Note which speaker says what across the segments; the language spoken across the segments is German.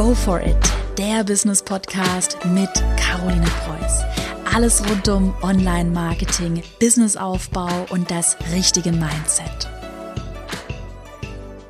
Speaker 1: Go for it, der Business Podcast mit Caroline Preuß. Alles rund um Online-Marketing, Businessaufbau und das richtige Mindset.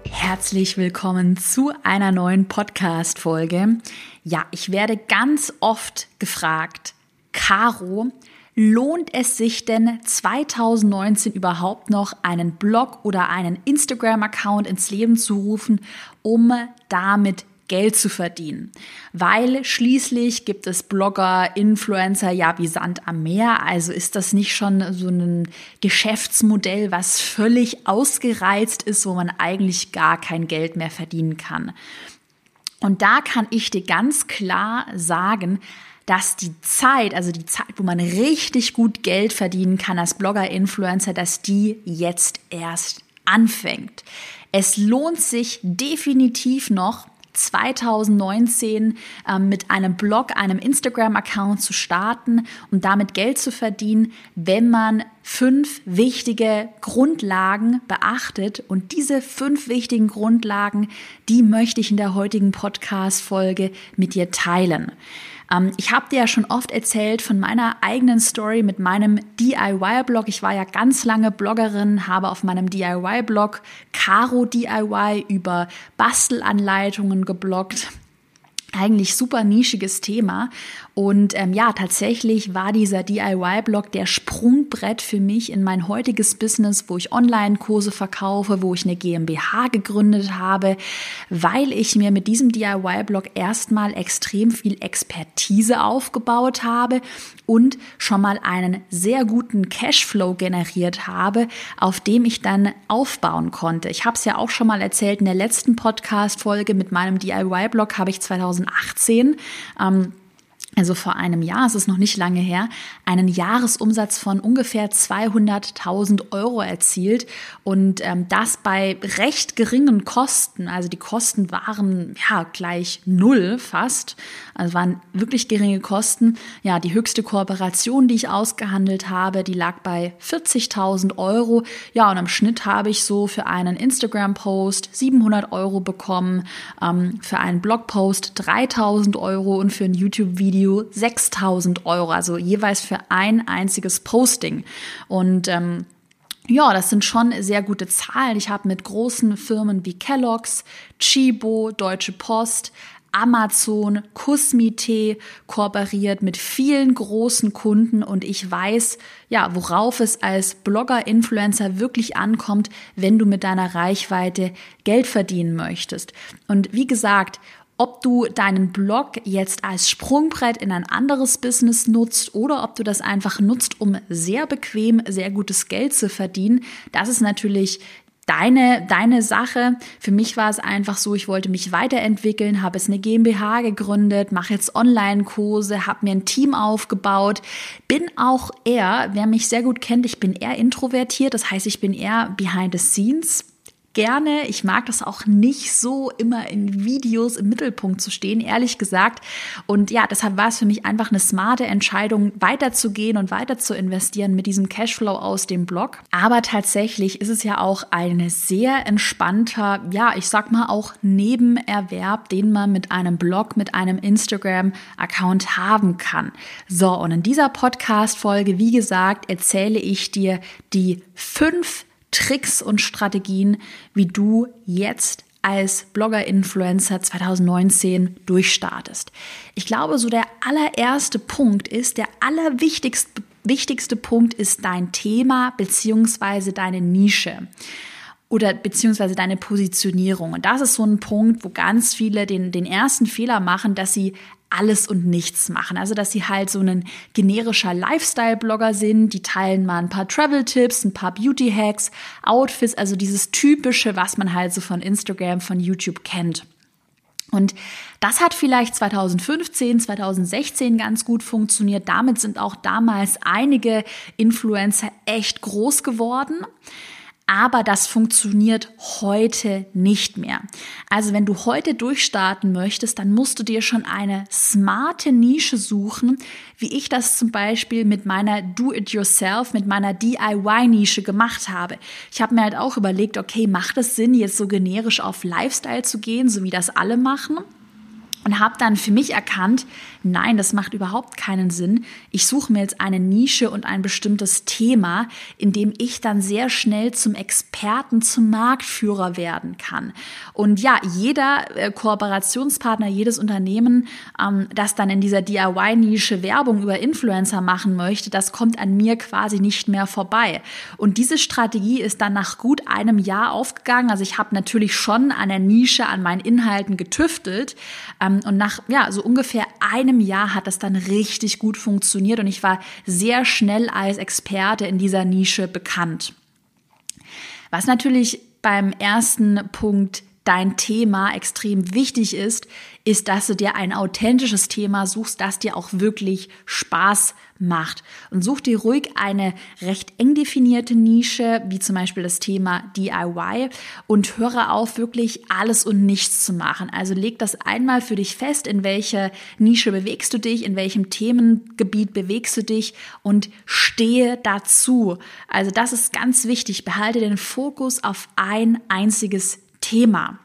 Speaker 1: Herzlich willkommen zu einer neuen Podcast-Folge. Ja, ich werde ganz oft gefragt, Caro, Lohnt es sich denn 2019 überhaupt noch einen Blog oder einen Instagram-Account ins Leben zu rufen, um damit Geld zu verdienen. Weil schließlich gibt es Blogger, Influencer ja wie Sand am Meer. Also ist das nicht schon so ein Geschäftsmodell, was völlig ausgereizt ist, wo man eigentlich gar kein Geld mehr verdienen kann. Und da kann ich dir ganz klar sagen, dass die Zeit, also die Zeit, wo man richtig gut Geld verdienen kann als Blogger, Influencer, dass die jetzt erst anfängt. Es lohnt sich definitiv noch, 2019 ähm, mit einem Blog, einem Instagram-Account zu starten und damit Geld zu verdienen, wenn man fünf wichtige Grundlagen beachtet. Und diese fünf wichtigen Grundlagen, die möchte ich in der heutigen Podcast-Folge mit dir teilen. Ähm, ich habe dir ja schon oft erzählt von meiner eigenen Story mit meinem DIY-Blog. Ich war ja ganz lange Bloggerin, habe auf meinem DIY-Blog Caro DIY über Bastelanleitungen gebloggt eigentlich super nischiges Thema. Und ähm, ja, tatsächlich war dieser DIY-Blog der Sprungbrett für mich in mein heutiges Business, wo ich Online-Kurse verkaufe, wo ich eine GmbH gegründet habe, weil ich mir mit diesem DIY-Blog erstmal extrem viel Expertise aufgebaut habe und schon mal einen sehr guten Cashflow generiert habe, auf dem ich dann aufbauen konnte. Ich habe es ja auch schon mal erzählt in der letzten Podcast-Folge mit meinem DIY-Blog habe ich 2000 2018, ähm, also vor einem Jahr, es ist noch nicht lange her, einen Jahresumsatz von ungefähr 200.000 Euro erzielt und ähm, das bei recht geringen Kosten. Also die Kosten waren ja gleich null fast, also waren wirklich geringe Kosten. Ja, die höchste Kooperation, die ich ausgehandelt habe, die lag bei 40.000 Euro. Ja, und im Schnitt habe ich so für einen Instagram-Post 700 Euro bekommen, ähm, für einen Blogpost 3.000 Euro und für ein YouTube-Video 6.000 Euro. Also jeweils für ein einziges Posting. Und ähm, ja, das sind schon sehr gute Zahlen. Ich habe mit großen Firmen wie Kellogg's, Chibo, Deutsche Post, Amazon, Kusmite kooperiert mit vielen großen Kunden und ich weiß, ja, worauf es als Blogger, Influencer wirklich ankommt, wenn du mit deiner Reichweite Geld verdienen möchtest. Und wie gesagt, ob du deinen Blog jetzt als Sprungbrett in ein anderes Business nutzt oder ob du das einfach nutzt, um sehr bequem, sehr gutes Geld zu verdienen, das ist natürlich deine, deine Sache. Für mich war es einfach so, ich wollte mich weiterentwickeln, habe es eine GmbH gegründet, mache jetzt Online-Kurse, habe mir ein Team aufgebaut, bin auch eher, wer mich sehr gut kennt, ich bin eher introvertiert, das heißt, ich bin eher behind the scenes gerne. Ich mag das auch nicht so immer in Videos im Mittelpunkt zu stehen, ehrlich gesagt. Und ja, deshalb war es für mich einfach eine smarte Entscheidung, weiterzugehen und weiter zu investieren mit diesem Cashflow aus dem Blog. Aber tatsächlich ist es ja auch ein sehr entspannter, ja, ich sag mal auch Nebenerwerb, den man mit einem Blog, mit einem Instagram-Account haben kann. So, und in dieser Podcast-Folge, wie gesagt, erzähle ich dir die fünf Tricks und Strategien, wie du jetzt als Blogger-Influencer 2019 durchstartest. Ich glaube, so der allererste Punkt ist, der allerwichtigste wichtigste Punkt ist dein Thema beziehungsweise deine Nische oder beziehungsweise deine Positionierung. Und das ist so ein Punkt, wo ganz viele den, den ersten Fehler machen, dass sie alles und nichts machen. Also, dass sie halt so ein generischer Lifestyle-Blogger sind, die teilen mal ein paar Travel-Tipps, ein paar Beauty-Hacks, Outfits, also dieses typische, was man halt so von Instagram, von YouTube kennt. Und das hat vielleicht 2015, 2016 ganz gut funktioniert. Damit sind auch damals einige Influencer echt groß geworden aber das funktioniert heute nicht mehr. Also wenn du heute durchstarten möchtest, dann musst du dir schon eine smarte Nische suchen, wie ich das zum Beispiel mit meiner Do-it-yourself, mit meiner DIY-Nische gemacht habe. Ich habe mir halt auch überlegt, okay, macht es Sinn, jetzt so generisch auf Lifestyle zu gehen, so wie das alle machen? Und habe dann für mich erkannt, nein, das macht überhaupt keinen Sinn. Ich suche mir jetzt eine Nische und ein bestimmtes Thema, in dem ich dann sehr schnell zum Experten, zum Marktführer werden kann. Und ja, jeder äh, Kooperationspartner, jedes Unternehmen, ähm, das dann in dieser DIY-Nische Werbung über Influencer machen möchte, das kommt an mir quasi nicht mehr vorbei. Und diese Strategie ist dann nach gut einem Jahr aufgegangen. Also ich habe natürlich schon an der Nische, an meinen Inhalten getüftelt. Ähm, und nach ja, so ungefähr einem Jahr hat das dann richtig gut funktioniert und ich war sehr schnell als Experte in dieser Nische bekannt. Was natürlich beim ersten Punkt dein Thema extrem wichtig ist, ist, dass du dir ein authentisches Thema suchst, das dir auch wirklich Spaß macht. Und such dir ruhig eine recht eng definierte Nische, wie zum Beispiel das Thema DIY und höre auf, wirklich alles und nichts zu machen. Also leg das einmal für dich fest, in welcher Nische bewegst du dich, in welchem Themengebiet bewegst du dich und stehe dazu. Also das ist ganz wichtig. Behalte den Fokus auf ein einziges Thema.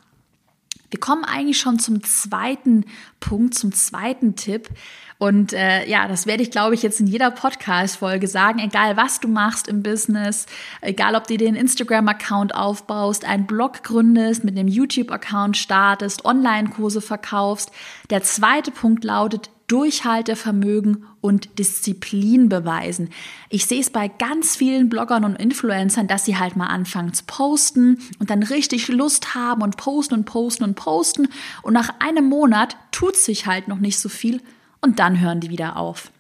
Speaker 1: Wir kommen eigentlich schon zum zweiten Punkt, zum zweiten Tipp. Und äh, ja, das werde ich, glaube ich, jetzt in jeder Podcast-Folge sagen, egal was du machst im Business, egal ob du den Instagram-Account aufbaust, einen Blog gründest, mit einem YouTube-Account startest, Online-Kurse verkaufst. Der zweite Punkt lautet, Durchhaltevermögen und Disziplin beweisen. Ich sehe es bei ganz vielen Bloggern und Influencern, dass sie halt mal anfangen zu posten und dann richtig Lust haben und posten und posten und posten und nach einem Monat tut sich halt noch nicht so viel und dann hören die wieder auf.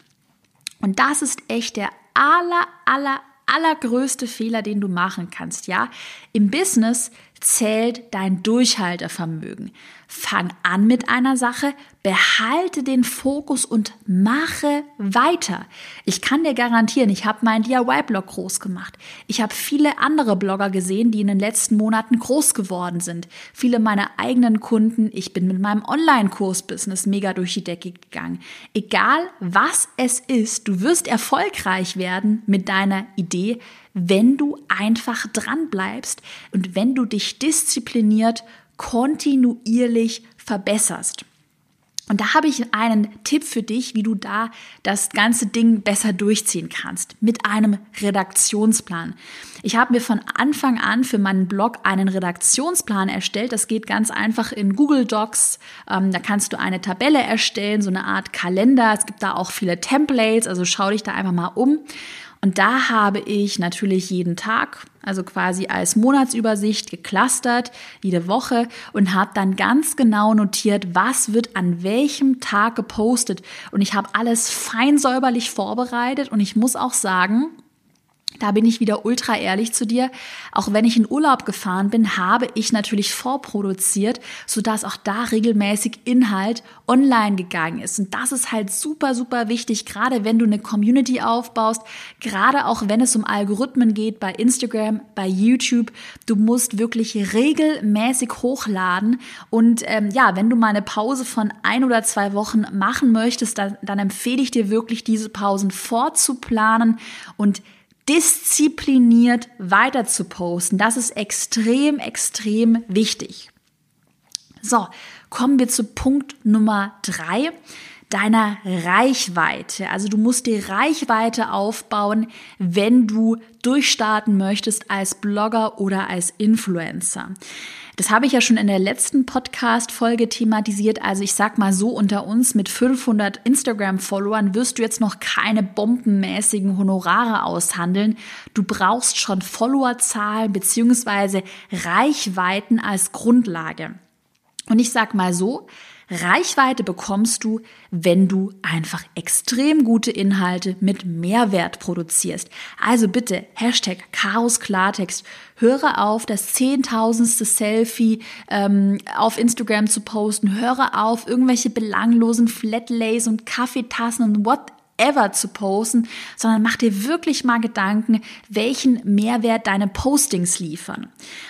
Speaker 1: Und das ist echt der aller, aller, allergrößte Fehler, den du machen kannst, ja? Im Business zählt dein Durchhaltevermögen. Fang an mit einer Sache, behalte den Fokus und mache weiter. Ich kann dir garantieren, ich habe meinen DIY-Blog groß gemacht. Ich habe viele andere Blogger gesehen, die in den letzten Monaten groß geworden sind. Viele meiner eigenen Kunden. Ich bin mit meinem Online-Kurs-Business mega durch die Decke gegangen. Egal was es ist, du wirst erfolgreich werden mit deiner Idee, wenn du einfach dran bleibst und wenn du dich diszipliniert kontinuierlich verbesserst. Und da habe ich einen Tipp für dich, wie du da das ganze Ding besser durchziehen kannst. Mit einem Redaktionsplan. Ich habe mir von Anfang an für meinen Blog einen Redaktionsplan erstellt. Das geht ganz einfach in Google Docs. Ähm, da kannst du eine Tabelle erstellen, so eine Art Kalender. Es gibt da auch viele Templates, also schau dich da einfach mal um. Und da habe ich natürlich jeden Tag, also quasi als Monatsübersicht geclustert, jede Woche und habe dann ganz genau notiert, was wird an welchem Tag gepostet. Und ich habe alles fein säuberlich vorbereitet und ich muss auch sagen, da bin ich wieder ultra ehrlich zu dir. Auch wenn ich in Urlaub gefahren bin, habe ich natürlich vorproduziert, sodass auch da regelmäßig Inhalt online gegangen ist. Und das ist halt super, super wichtig, gerade wenn du eine Community aufbaust, gerade auch wenn es um Algorithmen geht bei Instagram, bei YouTube. Du musst wirklich regelmäßig hochladen. Und ähm, ja, wenn du mal eine Pause von ein oder zwei Wochen machen möchtest, dann, dann empfehle ich dir wirklich, diese Pausen vorzuplanen und diszipliniert weiter zu posten. Das ist extrem, extrem wichtig. So, kommen wir zu Punkt Nummer drei deiner Reichweite. Also du musst die Reichweite aufbauen, wenn du durchstarten möchtest als Blogger oder als Influencer. Das habe ich ja schon in der letzten Podcast-Folge thematisiert. Also ich sag mal so, unter uns mit 500 Instagram-Followern wirst du jetzt noch keine bombenmäßigen Honorare aushandeln. Du brauchst schon Followerzahlen beziehungsweise Reichweiten als Grundlage. Und ich sag mal so, Reichweite bekommst du, wenn du einfach extrem gute Inhalte mit Mehrwert produzierst. Also bitte, Hashtag Chaos Klartext, höre auf, das zehntausendste Selfie ähm, auf Instagram zu posten, höre auf, irgendwelche belanglosen Flatlays und Kaffeetassen und what ever zu posten, sondern mach dir wirklich mal Gedanken, welchen Mehrwert deine Postings liefern.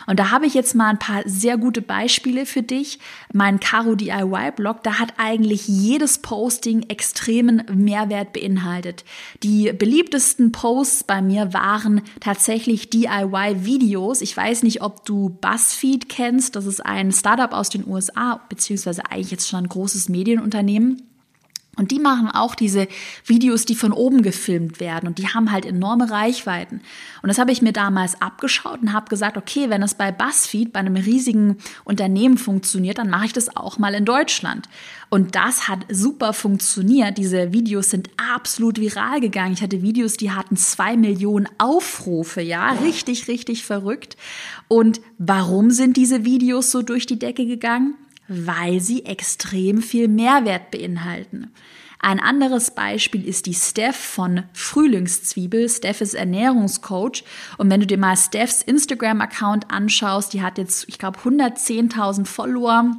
Speaker 1: Und da habe ich jetzt mal ein paar sehr gute Beispiele für dich. Mein Caro DIY Blog, da hat eigentlich jedes Posting extremen Mehrwert beinhaltet. Die beliebtesten Posts bei mir waren tatsächlich DIY Videos. Ich weiß nicht, ob du BuzzFeed kennst. Das ist ein Startup aus den USA, beziehungsweise eigentlich jetzt schon ein großes Medienunternehmen. Und die machen auch diese Videos, die von oben gefilmt werden und die haben halt enorme Reichweiten. Und das habe ich mir damals abgeschaut und habe gesagt, okay, wenn es bei BuzzFeed, bei einem riesigen Unternehmen funktioniert, dann mache ich das auch mal in Deutschland. Und das hat super funktioniert. Diese Videos sind absolut viral gegangen. Ich hatte Videos, die hatten zwei Millionen Aufrufe, ja, richtig, richtig verrückt. Und warum sind diese Videos so durch die Decke gegangen? Weil sie extrem viel Mehrwert beinhalten. Ein anderes Beispiel ist die Steph von Frühlingszwiebel. Steph ist Ernährungscoach. Und wenn du dir mal Stephs Instagram-Account anschaust, die hat jetzt, ich glaube, 110.000 Follower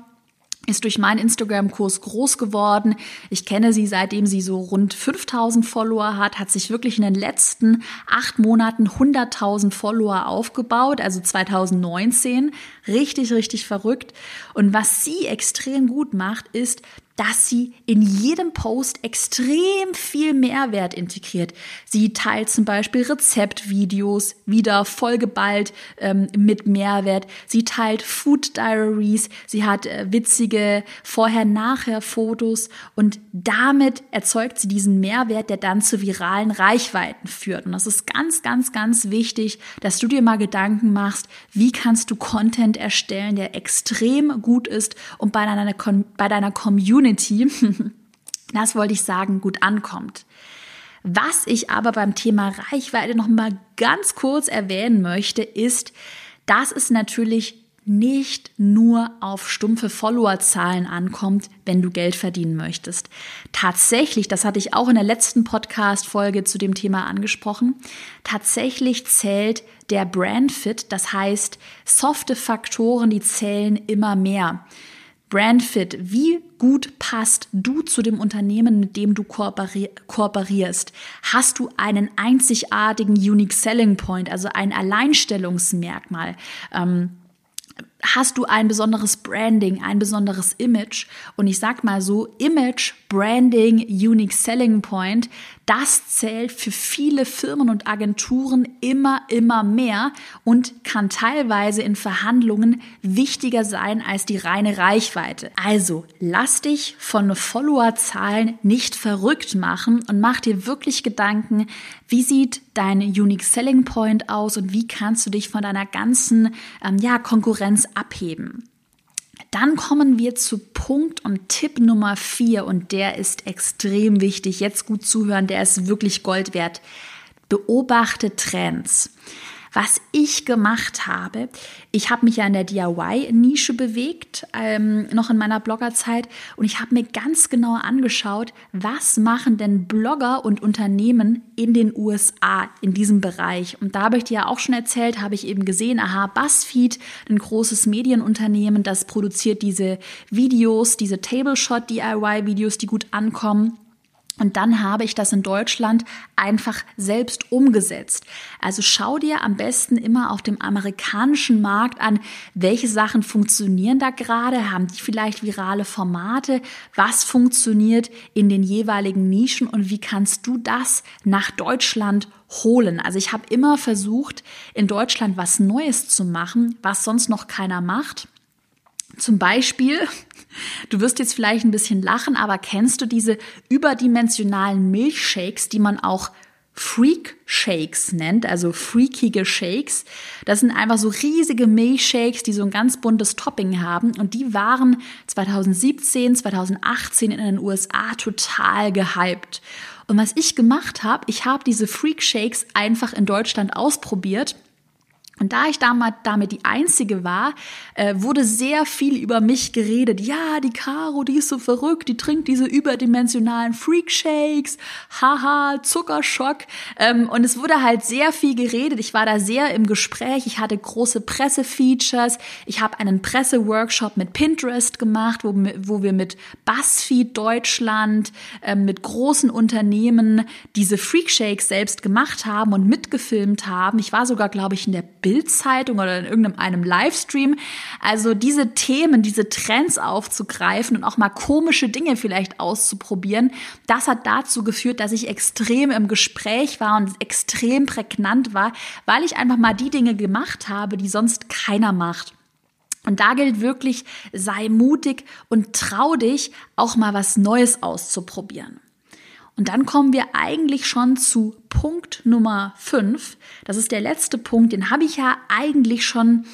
Speaker 1: ist durch meinen Instagram-Kurs groß geworden. Ich kenne sie, seitdem sie so rund 5000 Follower hat, hat sich wirklich in den letzten acht Monaten 100.000 Follower aufgebaut, also 2019. Richtig, richtig verrückt. Und was sie extrem gut macht, ist, dass sie in jedem Post extrem viel Mehrwert integriert. Sie teilt zum Beispiel Rezeptvideos, wieder vollgeballt ähm, mit Mehrwert. Sie teilt Food Diaries, sie hat äh, witzige Vorher-Nachher-Fotos und damit erzeugt sie diesen Mehrwert, der dann zu viralen Reichweiten führt. Und das ist ganz, ganz, ganz wichtig, dass du dir mal Gedanken machst, wie kannst du Content erstellen, der extrem gut ist und bei deiner, bei deiner Community Community, das wollte ich sagen, gut ankommt. Was ich aber beim Thema Reichweite noch mal ganz kurz erwähnen möchte, ist, dass es natürlich nicht nur auf stumpfe Followerzahlen ankommt, wenn du Geld verdienen möchtest. Tatsächlich, das hatte ich auch in der letzten Podcast-Folge zu dem Thema angesprochen, tatsächlich zählt der Brandfit, das heißt softe Faktoren, die zählen immer mehr. Brandfit, wie gut passt du zu dem Unternehmen, mit dem du kooperierst? Hast du einen einzigartigen Unique Selling Point, also ein Alleinstellungsmerkmal? Ähm, hast du ein besonderes Branding, ein besonderes Image? Und ich sag mal so, Image, Branding, Unique Selling Point, das zählt für viele Firmen und Agenturen immer, immer mehr und kann teilweise in Verhandlungen wichtiger sein als die reine Reichweite. Also lass dich von Followerzahlen nicht verrückt machen und mach dir wirklich Gedanken, wie sieht dein Unique Selling Point aus und wie kannst du dich von deiner ganzen ähm, ja, Konkurrenz abheben. Dann kommen wir zu Punkt und Tipp Nummer vier und der ist extrem wichtig. Jetzt gut zuhören, der ist wirklich Gold wert. Beobachte Trends. Was ich gemacht habe, ich habe mich ja in der DIY-Nische bewegt, ähm, noch in meiner Bloggerzeit, und ich habe mir ganz genau angeschaut, was machen denn Blogger und Unternehmen in den USA in diesem Bereich. Und da habe ich dir ja auch schon erzählt, habe ich eben gesehen, aha, BuzzFeed, ein großes Medienunternehmen, das produziert diese Videos, diese Tableshot-DIY-Videos, die gut ankommen. Und dann habe ich das in Deutschland einfach selbst umgesetzt. Also schau dir am besten immer auf dem amerikanischen Markt an, welche Sachen funktionieren da gerade, haben die vielleicht virale Formate, was funktioniert in den jeweiligen Nischen und wie kannst du das nach Deutschland holen. Also ich habe immer versucht, in Deutschland was Neues zu machen, was sonst noch keiner macht. Zum Beispiel, du wirst jetzt vielleicht ein bisschen lachen, aber kennst du diese überdimensionalen Milchshakes, die man auch Freak Shakes nennt, also freakige Shakes. Das sind einfach so riesige Milchshakes, die so ein ganz buntes Topping haben und die waren 2017, 2018 in den USA total gehypt. Und was ich gemacht habe, ich habe diese Freak Shakes einfach in Deutschland ausprobiert Und da ich damals damit die Einzige war, äh, wurde sehr viel über mich geredet. Ja, die Caro, die ist so verrückt, die trinkt diese überdimensionalen Freak-Shakes, haha, Zuckerschock. Ähm, und es wurde halt sehr viel geredet. Ich war da sehr im Gespräch. Ich hatte große Pressefeatures. Ich habe einen Presseworkshop mit Pinterest gemacht, wo, wir mit BuzzFeed Deutschland, äh, mit großen Unternehmen diese Freak-Shakes selbst gemacht haben und mitgefilmt haben. Ich war sogar, glaube ich, in der Bildzeitung oder in irgendeinem Livestream. Also diese Themen, diese Trends aufzugreifen und auch mal komische Dinge vielleicht auszuprobieren, das hat dazu geführt, dass ich extrem im Gespräch war und extrem prägnant war, weil ich einfach mal die Dinge gemacht habe, die sonst keiner macht. Und da gilt wirklich, sei mutig und trau dich, auch mal was Neues auszuprobieren. Und dann kommen wir eigentlich schon zu Punkt Nummer 5. Das ist der letzte Punkt, den habe ich ja eigentlich schon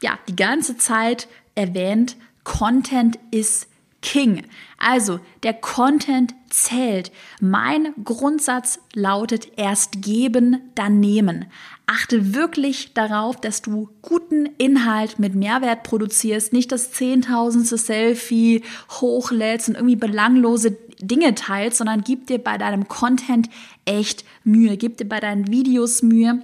Speaker 1: ja, die ganze Zeit erwähnt. Content ist King. Also, der Content zählt. Mein Grundsatz lautet erst geben, dann nehmen. Achte wirklich darauf, dass du guten Inhalt mit Mehrwert produzierst, nicht das zehntausendste Selfie hochlädst und irgendwie belanglose Dinge teilst, sondern gib dir bei deinem Content echt Mühe, gib dir bei deinen Videos Mühe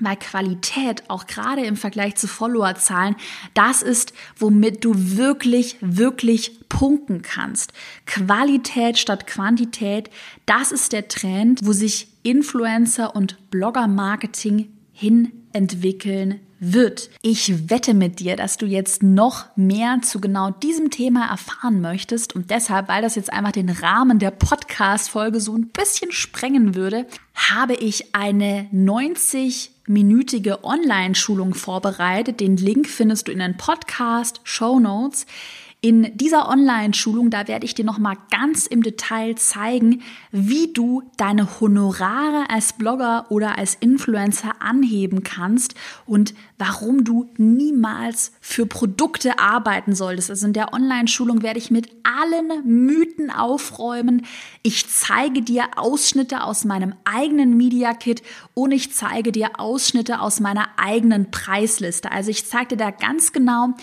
Speaker 1: weil Qualität, auch gerade im Vergleich zu Followerzahlen, das ist, womit du wirklich, wirklich punkten kannst. Qualität statt Quantität, das ist der Trend, wo sich Influencer und Blogger-Marketing hin entwickeln wird. Ich wette mit dir, dass du jetzt noch mehr zu genau diesem Thema erfahren möchtest und deshalb, weil das jetzt einfach den Rahmen der Podcast-Folge so ein bisschen sprengen würde, habe ich eine 90 minütige Online-Schulung vorbereitet. Den Link findest du in den Podcast Show Notes. In dieser Online-Schulung, da werde ich dir nochmal ganz im Detail zeigen, wie du deine Honorare als Blogger oder als Influencer anheben kannst und warum du niemals für Produkte arbeiten solltest. Also in der Online-Schulung werde ich mit allen Mythen aufräumen. Ich zeige dir Ausschnitte aus meinem eigenen Media Kit und ich zeige dir Ausschnitte aus meiner eigenen Preisliste. Also ich zeige dir da ganz genau,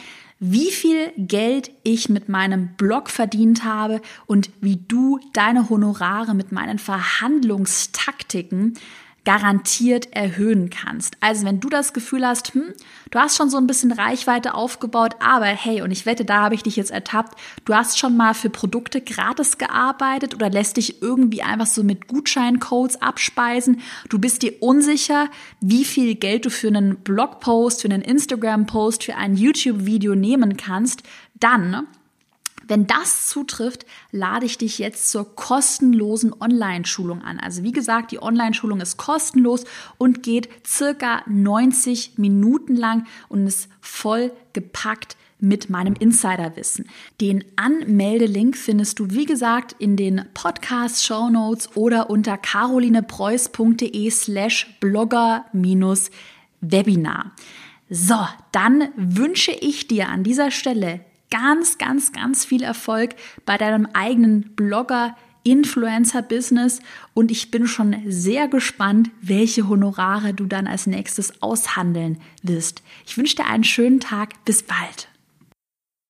Speaker 1: wie viel Geld ich mit meinem Blog verdient habe und wie du deine Honorare mit meinen Verhandlungstaktiken garantiert erhöhen kannst. Also wenn du das Gefühl hast, hm, du hast schon so ein bisschen Reichweite aufgebaut, aber hey, und ich wette, da habe ich dich jetzt ertappt, du hast schon mal für Produkte gratis gearbeitet oder lässt dich irgendwie einfach so mit Gutscheincodes abspeisen. Du bist dir unsicher, wie viel Geld du für einen Blogpost, für einen Instagram-Post, für ein YouTube-Video nehmen kannst, dann wenn das zutrifft, lade ich dich jetzt zur kostenlosen Online-Schulung an. Also wie gesagt, die Online-Schulung ist kostenlos und geht circa 90 Minuten lang und ist voll gepackt mit meinem Insiderwissen. Den Anmeldelink findest du, wie gesagt, in den Podcast-Show Notes oder unter carolinepreuß.de slash blogger Webinar. So, dann wünsche ich dir an dieser Stelle ganz, ganz, ganz viel Erfolg bei deinem eigenen Blogger, Influencer-Business und ich bin schon sehr gespannt, welche Honorare du dann als nächstes aushandeln wirst. Ich wünsche dir einen schönen Tag. Bis bald.